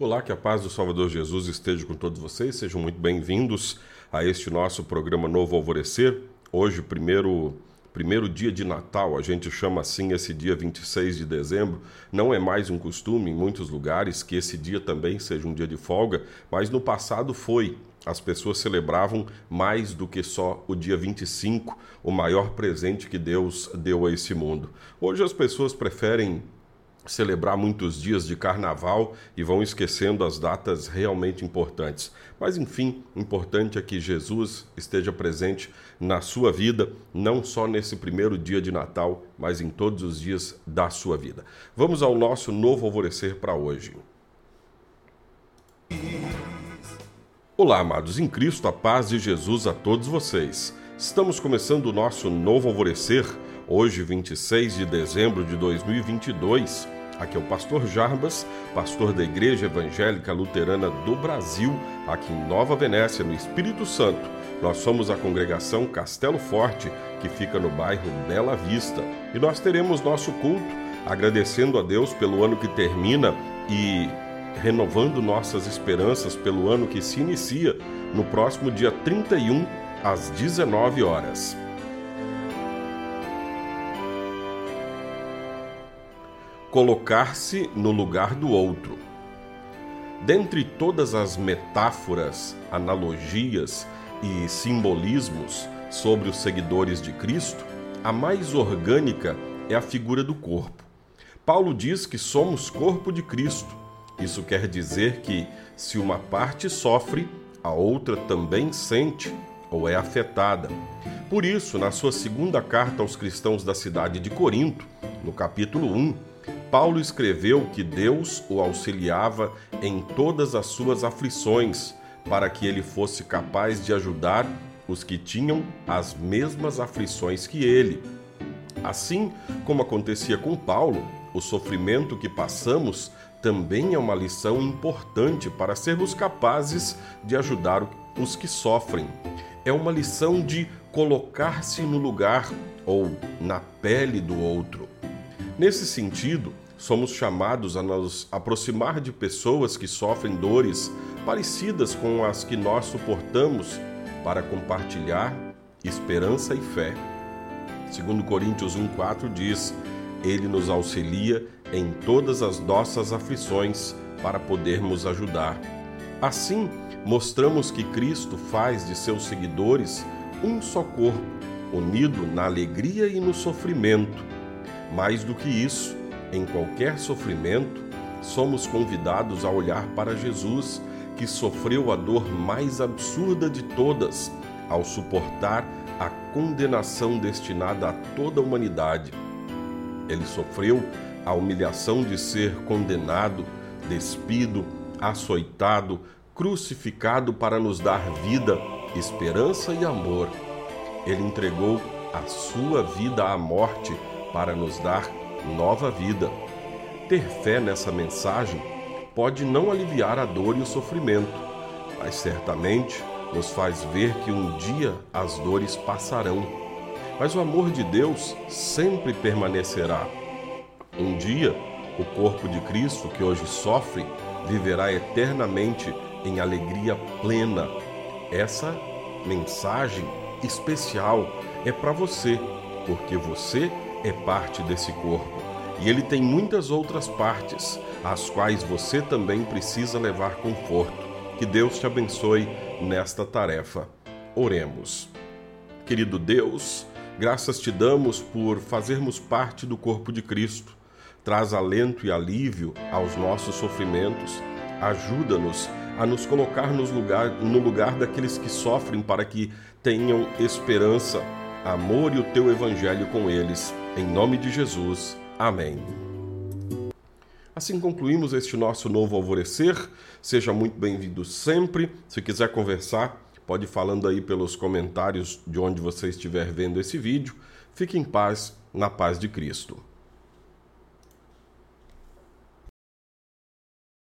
Olá, que a paz do Salvador Jesus esteja com todos vocês. Sejam muito bem-vindos a este nosso programa Novo Alvorecer. Hoje, primeiro, primeiro dia de Natal, a gente chama assim esse dia 26 de dezembro. Não é mais um costume em muitos lugares que esse dia também seja um dia de folga, mas no passado foi. As pessoas celebravam mais do que só o dia 25, o maior presente que Deus deu a esse mundo. Hoje as pessoas preferem celebrar muitos dias de carnaval e vão esquecendo as datas realmente importantes. Mas enfim, importante é que Jesus esteja presente na sua vida, não só nesse primeiro dia de Natal, mas em todos os dias da sua vida. Vamos ao nosso novo alvorecer para hoje. Olá, amados em Cristo, a paz de Jesus a todos vocês. Estamos começando o nosso novo alvorecer Hoje, 26 de dezembro de 2022, aqui é o pastor Jarbas, pastor da Igreja Evangélica Luterana do Brasil, aqui em Nova Venécia, no Espírito Santo. Nós somos a congregação Castelo Forte, que fica no bairro Bela Vista. E nós teremos nosso culto agradecendo a Deus pelo ano que termina e renovando nossas esperanças pelo ano que se inicia no próximo dia 31 às 19 horas. Colocar-se no lugar do outro. Dentre todas as metáforas, analogias e simbolismos sobre os seguidores de Cristo, a mais orgânica é a figura do corpo. Paulo diz que somos corpo de Cristo. Isso quer dizer que, se uma parte sofre, a outra também sente ou é afetada. Por isso, na sua segunda carta aos cristãos da cidade de Corinto, no capítulo 1, Paulo escreveu que Deus o auxiliava em todas as suas aflições, para que ele fosse capaz de ajudar os que tinham as mesmas aflições que ele. Assim como acontecia com Paulo, o sofrimento que passamos também é uma lição importante para sermos capazes de ajudar os que sofrem. É uma lição de colocar-se no lugar ou na pele do outro. Nesse sentido, somos chamados a nos aproximar de pessoas que sofrem dores parecidas com as que nós suportamos para compartilhar esperança e fé. Segundo Coríntios 1:4 diz: Ele nos auxilia em todas as nossas aflições para podermos ajudar. Assim, mostramos que Cristo faz de seus seguidores um só corpo, unido na alegria e no sofrimento mais do que isso, em qualquer sofrimento, somos convidados a olhar para Jesus, que sofreu a dor mais absurda de todas ao suportar a condenação destinada a toda a humanidade. Ele sofreu a humilhação de ser condenado, despido, açoitado, crucificado para nos dar vida, esperança e amor. Ele entregou a sua vida à morte para nos dar nova vida. Ter fé nessa mensagem pode não aliviar a dor e o sofrimento, mas certamente nos faz ver que um dia as dores passarão. Mas o amor de Deus sempre permanecerá. Um dia, o corpo de Cristo que hoje sofre viverá eternamente em alegria plena. Essa mensagem especial é para você, porque você é parte desse corpo e ele tem muitas outras partes, às quais você também precisa levar conforto. Que Deus te abençoe nesta tarefa. Oremos. Querido Deus, graças te damos por fazermos parte do corpo de Cristo. Traz alento e alívio aos nossos sofrimentos. Ajuda-nos a nos colocar lugar, no lugar daqueles que sofrem para que tenham esperança, amor e o teu evangelho com eles em nome de Jesus. Amém. Assim concluímos este nosso novo alvorecer. Seja muito bem-vindo sempre. Se quiser conversar, pode ir falando aí pelos comentários de onde você estiver vendo esse vídeo. Fique em paz, na paz de Cristo.